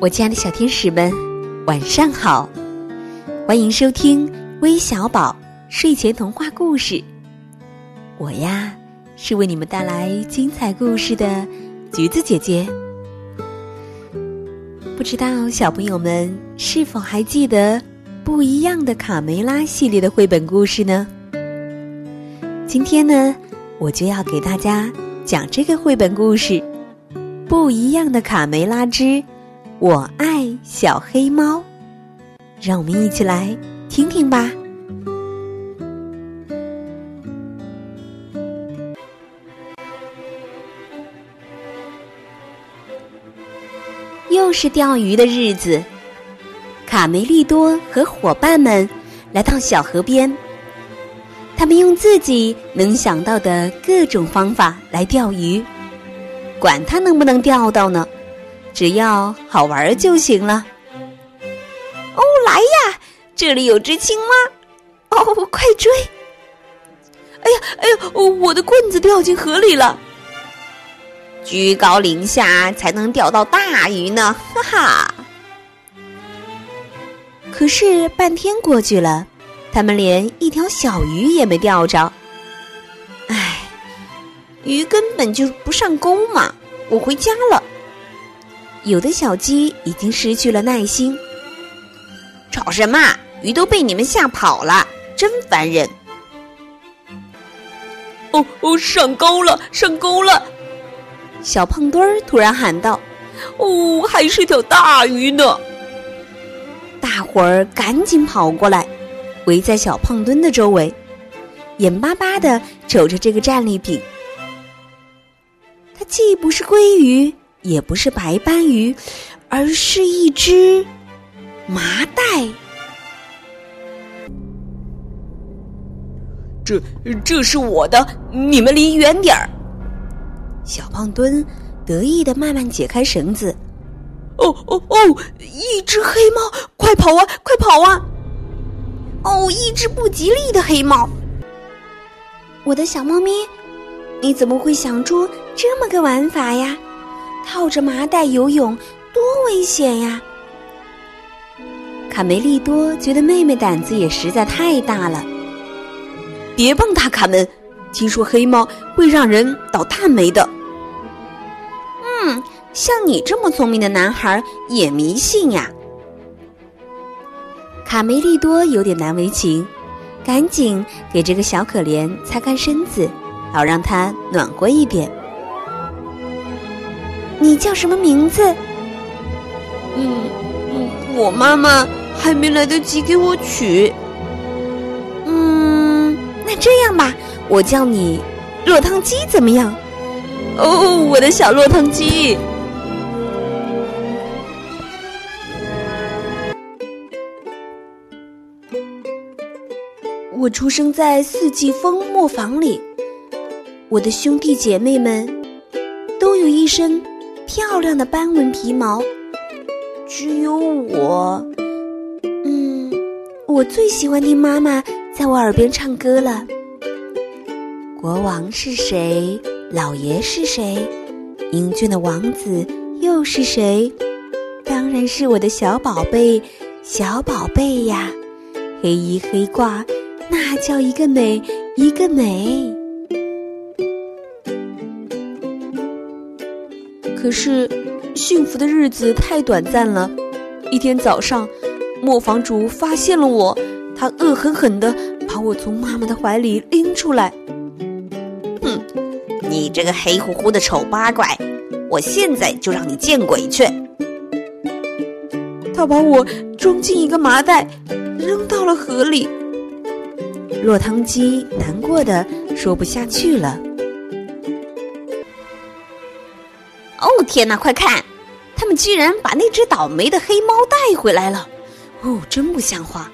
我亲爱的小天使们，晚上好！欢迎收听微小宝睡前童话故事。我呀，是为你们带来精彩故事的橘子姐姐。不知道小朋友们是否还记得不一样的卡梅拉系列的绘本故事呢？今天呢，我就要给大家讲这个绘本故事。不一样的卡梅拉之我爱小黑猫，让我们一起来听听吧。又是钓鱼的日子，卡梅利多和伙伴们来到小河边，他们用自己能想到的各种方法来钓鱼。管他能不能钓到呢，只要好玩就行了。哦，来呀，这里有只青蛙，哦，快追！哎呀，哎呀，我的棍子掉进河里了。居高临下才能钓到大鱼呢，哈哈。可是半天过去了，他们连一条小鱼也没钓着。鱼根本就不上钩嘛！我回家了。有的小鸡已经失去了耐心，吵什么？鱼都被你们吓跑了，真烦人！哦哦，上钩了，上钩了！小胖墩儿突然喊道：“哦，还是条大鱼呢！”大伙儿赶紧跑过来，围在小胖墩的周围，眼巴巴的瞅着这个战利品。它既不是鲑鱼，也不是白斑鱼，而是一只麻袋。这这是我的，你们离远点儿。小胖墩得意的慢慢解开绳子。哦哦哦！一只黑猫，快跑啊，快跑啊！哦，一只不吉利的黑猫。我的小猫咪。你怎么会想出这么个玩法呀？套着麻袋游泳多危险呀！卡梅利多觉得妹妹胆子也实在太大了。别碰它，卡门！听说黑猫会让人倒大霉的。嗯，像你这么聪明的男孩也迷信呀？卡梅利多有点难为情，赶紧给这个小可怜擦干身子。好让它暖和一点。你叫什么名字？嗯嗯，我妈妈还没来得及给我取。嗯，那这样吧，我叫你落汤鸡怎么样？哦，我的小落汤鸡。我出生在四季风磨坊里。我的兄弟姐妹们都有一身漂亮的斑纹皮毛，只有我，嗯，我最喜欢听妈妈在我耳边唱歌了。国王是谁？老爷是谁？英俊的王子又是谁？当然是我的小宝贝，小宝贝呀！黑衣黑褂，那叫一个美，一个美。可是，幸福的日子太短暂了。一天早上，磨坊主发现了我，他恶狠狠地把我从妈妈的怀里拎出来。哼，你这个黑乎乎的丑八怪，我现在就让你见鬼去！他把我装进一个麻袋，扔到了河里。落汤鸡难过的说不下去了。哦天哪！快看，他们居然把那只倒霉的黑猫带回来了！哦，真不像话！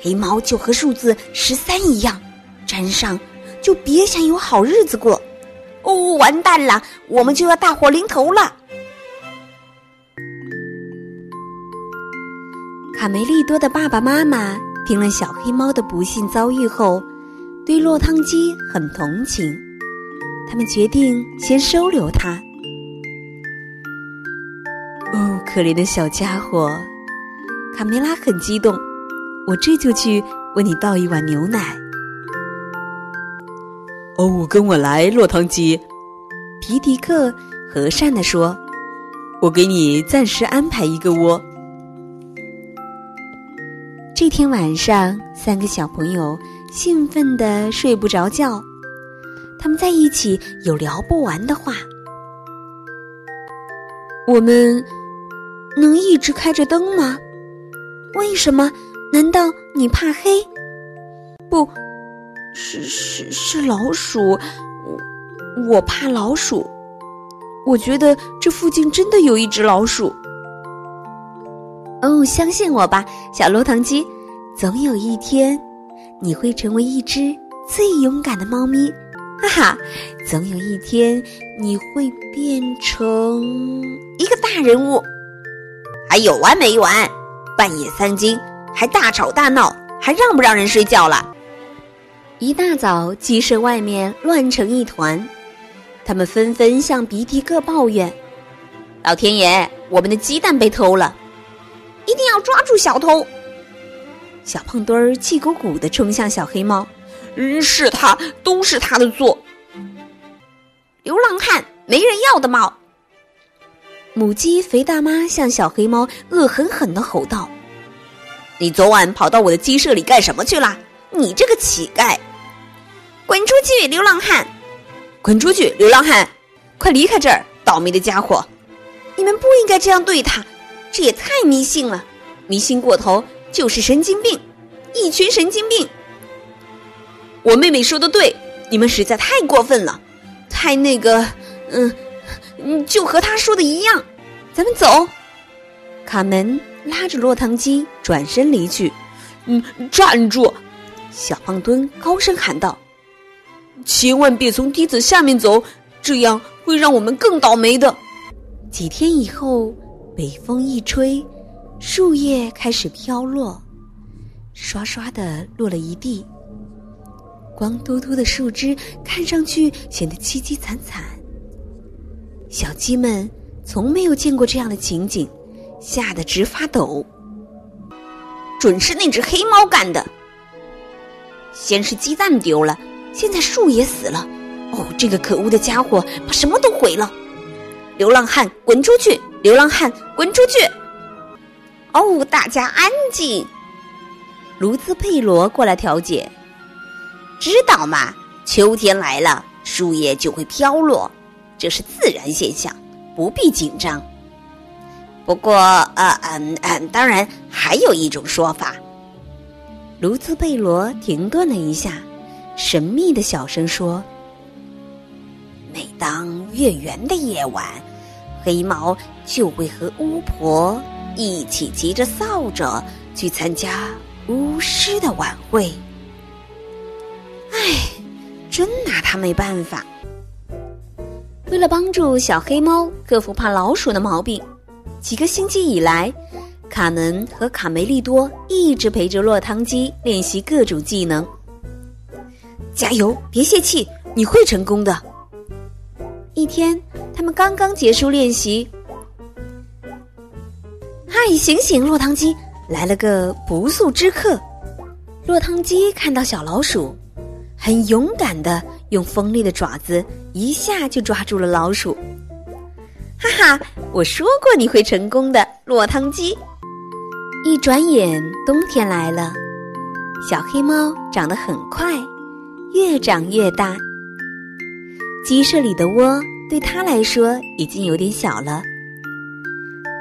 黑猫就和数字十三一样，沾上就别想有好日子过。哦，完蛋了，我们就要大祸临头了！卡梅利多的爸爸妈妈听了小黑猫的不幸遭遇后，对落汤鸡很同情，他们决定先收留它。可怜的小家伙！卡梅拉很激动，我这就去为你倒一碗牛奶。哦，跟我来，落汤鸡。皮迪克和善地说：“我给你暂时安排一个窝。”这天晚上，三个小朋友兴奋的睡不着觉。他们在一起有聊不完的话。我们能一直开着灯吗？为什么？难道你怕黑？不，是是是老鼠，我我怕老鼠。我觉得这附近真的有一只老鼠。哦，相信我吧，小落汤鸡，总有一天你会成为一只最勇敢的猫咪。哈哈，总有一天你会变成一个大人物，还有完没完？半夜三更还大吵大闹，还让不让人睡觉了？一大早，鸡舍外面乱成一团，他们纷纷向鼻涕哥抱怨：“老天爷，我们的鸡蛋被偷了，一定要抓住小偷！”小胖墩儿气鼓鼓的冲向小黑猫。嗯，是他，都是他的错。流浪汉，没人要的猫。母鸡肥大妈向小黑猫恶狠狠的吼道：“你昨晚跑到我的鸡舍里干什么去了？你这个乞丐！滚出去，流浪汉！滚出去，流浪汉！快离开这儿，倒霉的家伙！你们不应该这样对他，这也太迷信了，迷信过头就是神经病，一群神经病。”我妹妹说的对，你们实在太过分了，太那个，嗯，嗯就和他说的一样。咱们走。卡门拉着落汤鸡转身离去。嗯，站住！小胖墩高声喊道：“千万别从梯子下面走，这样会让我们更倒霉的。”几天以后，北风一吹，树叶开始飘落，刷刷的落了一地。光秃秃的树枝看上去显得凄凄惨惨。小鸡们从没有见过这样的情景，吓得直发抖。准是那只黑猫干的。先是鸡蛋丢了，现在树也死了。哦，这个可恶的家伙把什么都毁了！流浪汉滚出去！流浪汉滚出去！哦，大家安静。卢兹佩罗过来调解。知道吗？秋天来了，树叶就会飘落，这是自然现象，不必紧张。不过，呃，嗯嗯，当然还有一种说法。卢兹贝罗停顿了一下，神秘的小声说：“每当月圆的夜晚，黑猫就会和巫婆一起骑着扫帚去参加巫师的晚会。”唉，真拿他没办法。为了帮助小黑猫克服怕老鼠的毛病，几个星期以来，卡门和卡梅利多一直陪着落汤鸡练习各种技能。加油，别泄气，你会成功的。一天，他们刚刚结束练习。嗨，醒醒，落汤鸡，来了个不速之客。落汤鸡看到小老鼠。很勇敢的用锋利的爪子一下就抓住了老鼠，哈哈！我说过你会成功的，落汤鸡。一转眼冬天来了，小黑猫长得很快，越长越大。鸡舍里的窝对它来说已经有点小了。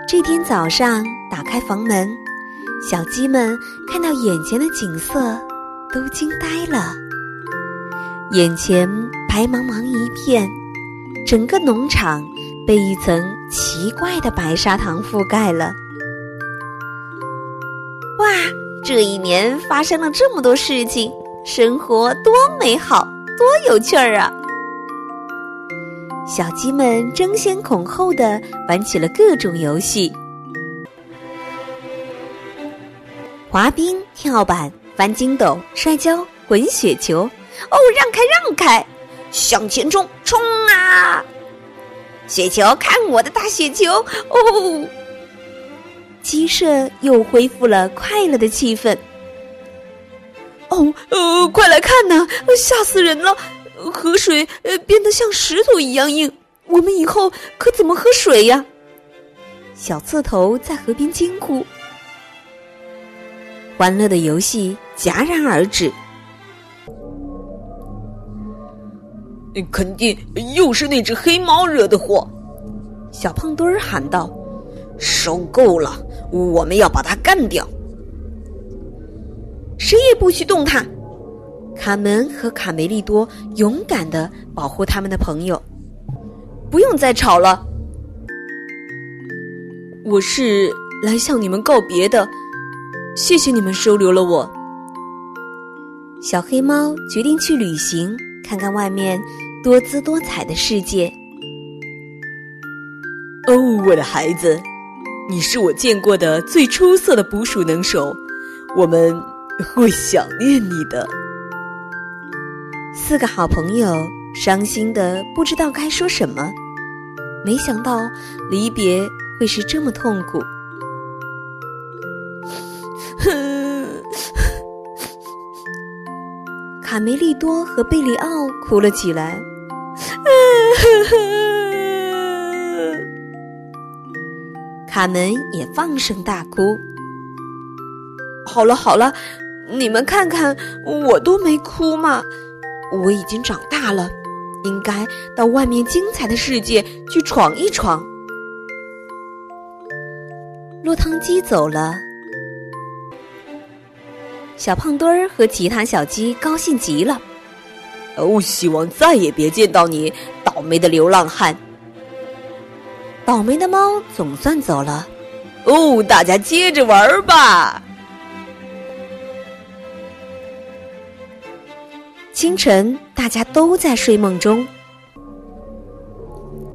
这天早上打开房门，小鸡们看到眼前的景色，都惊呆了。眼前白茫茫一片，整个农场被一层奇怪的白砂糖覆盖了。哇，这一年发生了这么多事情，生活多美好，多有趣儿啊！小鸡们争先恐后的玩起了各种游戏：滑冰、跳板、翻筋斗、摔跤、滚雪球。哦，让开，让开，向前冲，冲啊！雪球，看我的大雪球！哦，鸡舍又恢复了快乐的气氛。哦，呃，快来看呐，吓死人了！河水呃变得像石头一样硬，我们以后可怎么喝水呀？小刺头在河边惊呼。欢乐的游戏戛然而止。肯定又是那只黑猫惹的祸！小胖墩儿喊道：“受够了，我们要把它干掉！谁也不许动它！”卡门和卡梅利多勇敢的保护他们的朋友。不用再吵了，我是来向你们告别的。谢谢你们收留了我。小黑猫决定去旅行，看看外面多姿多彩的世界。哦，我的孩子，你是我见过的最出色的捕鼠能手，我们会想念你的。四个好朋友伤心的不知道该说什么，没想到离别会是这么痛苦。卡梅利多和贝里奥哭了起来。卡门也放声大哭。好了好了，你们看看，我都没哭嘛。我已经长大了，应该到外面精彩的世界去闯一闯。落汤鸡走了。小胖墩儿和其他小鸡高兴极了。哦，希望再也别见到你，倒霉的流浪汉！倒霉的猫总算走了。哦，大家接着玩吧。清晨，大家都在睡梦中。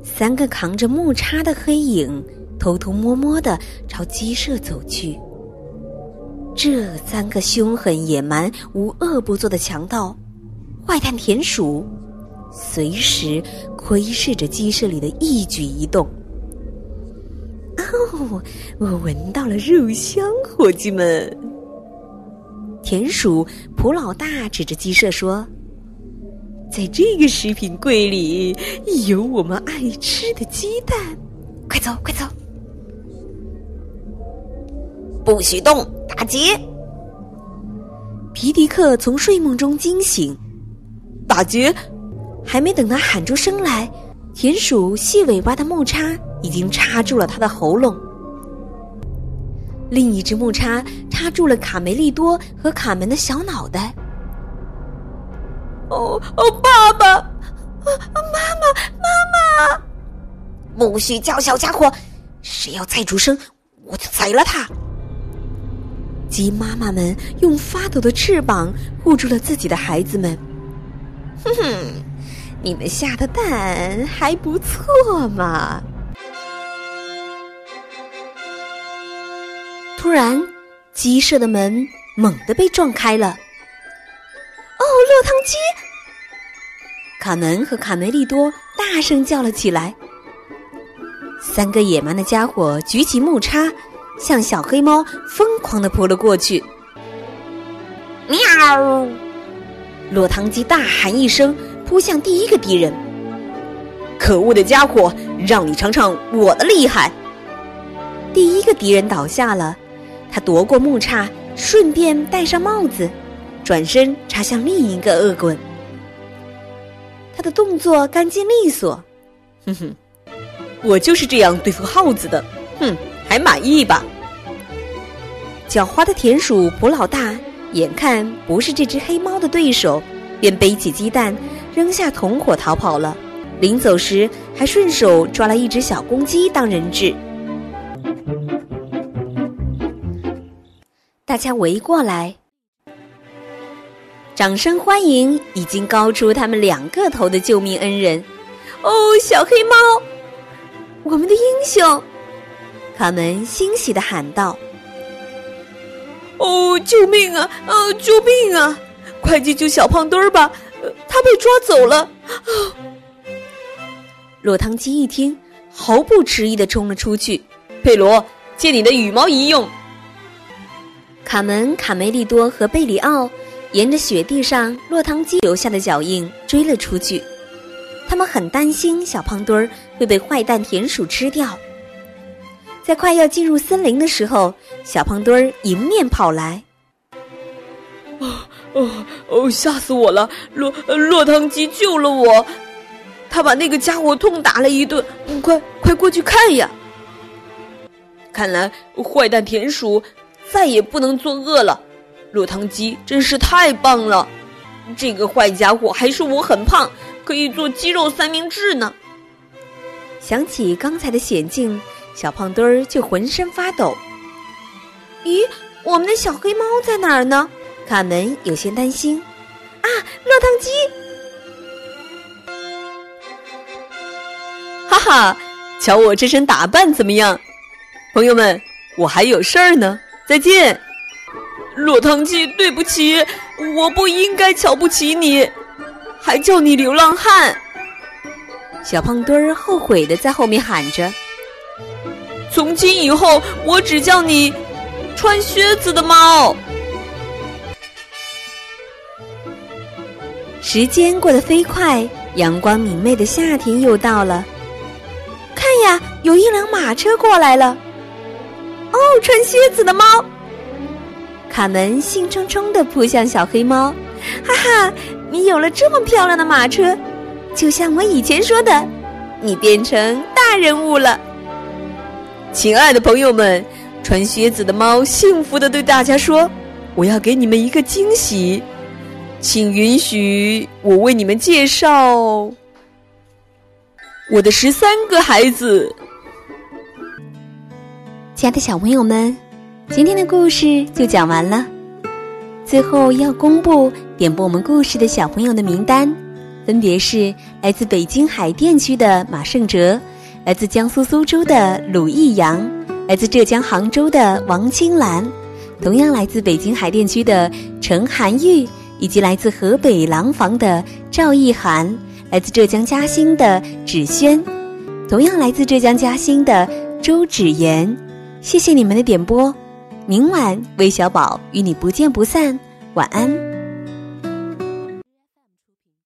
三个扛着木叉的黑影偷偷摸摸的朝鸡舍走去。这三个凶狠、野蛮、无恶不作的强盗，坏蛋田鼠，随时窥视着鸡舍里的一举一动。哦，我闻到了肉香，伙计们！田鼠普老大指着鸡舍说：“在这个食品柜里有我们爱吃的鸡蛋，快走，快走！”不许动！打劫！皮迪克从睡梦中惊醒，打劫！还没等他喊出声来，田鼠细尾巴的木叉已经插住了他的喉咙。另一只木叉插住了卡梅利多和卡门的小脑袋。哦哦，爸爸！妈妈，妈妈！不许叫，小家伙！谁要再出声，我就宰了他！鸡妈妈们用发抖的翅膀护住了自己的孩子们。哼哼，你们下的蛋还不错嘛！突然，鸡舍的门猛地被撞开了。哦，落汤鸡！卡门和卡梅利多大声叫了起来。三个野蛮的家伙举起木叉。向小黑猫疯狂的扑了过去。喵！落汤鸡大喊一声，扑向第一个敌人。可恶的家伙，让你尝尝我的厉害！第一个敌人倒下了，他夺过木叉，顺便戴上帽子，转身插向另一个恶棍。他的动作干净利索。哼哼，我就是这样对付耗子的。哼。还满意吧？狡猾的田鼠普老大眼看不是这只黑猫的对手，便背起鸡蛋，扔下同伙逃跑了。临走时，还顺手抓了一只小公鸡当人质。大家围过来，掌声欢迎已经高出他们两个头的救命恩人。哦，小黑猫，我们的英雄！卡门欣喜的喊道：“哦，救命啊！呃，救命啊！快去救小胖墩儿吧，他被抓走了。”落汤鸡一听，毫不迟疑的冲了出去。佩罗，借你的羽毛一用。卡门、卡梅利多和贝里奥沿着雪地上落汤鸡留下的脚印追了出去。他们很担心小胖墩儿会被坏蛋田鼠吃掉。在快要进入森林的时候，小胖墩儿迎面跑来。哦哦哦！吓死我了！落落汤鸡救了我，他把那个家伙痛打了一顿。快快过去看呀！看来坏蛋田鼠再也不能作恶了。落汤鸡真是太棒了！这个坏家伙还说我很胖，可以做鸡肉三明治呢。想起刚才的险境，小胖墩儿就浑身发抖。咦，我们的小黑猫在哪儿呢？卡门有些担心，啊，落汤鸡！哈哈，瞧我这身打扮怎么样？朋友们，我还有事儿呢，再见。落汤鸡，对不起，我不应该瞧不起你，还叫你流浪汉。小胖墩儿后悔的在后面喊着：“从今以后，我只叫你穿靴子的猫。”时间过得飞快，阳光明媚的夏天又到了。看呀，有一辆马车过来了。哦，穿靴子的猫！卡门兴冲冲地扑向小黑猫，哈哈！你有了这么漂亮的马车，就像我以前说的，你变成大人物了。亲爱的朋友们，穿靴子的猫幸福地对大家说：“我要给你们一个惊喜。”请允许我为你们介绍我的十三个孩子。亲爱的小朋友们，今天的故事就讲完了。最后要公布点播我们故事的小朋友的名单，分别是来自北京海淀区的马胜哲，来自江苏苏州的鲁艺阳，来自浙江杭州的王青兰，同样来自北京海淀区的陈涵玉。以及来自河北廊坊的赵意涵，来自浙江嘉兴的芷萱，同样来自浙江嘉兴的周芷言，谢谢你们的点播，明晚魏小宝与你不见不散，晚安。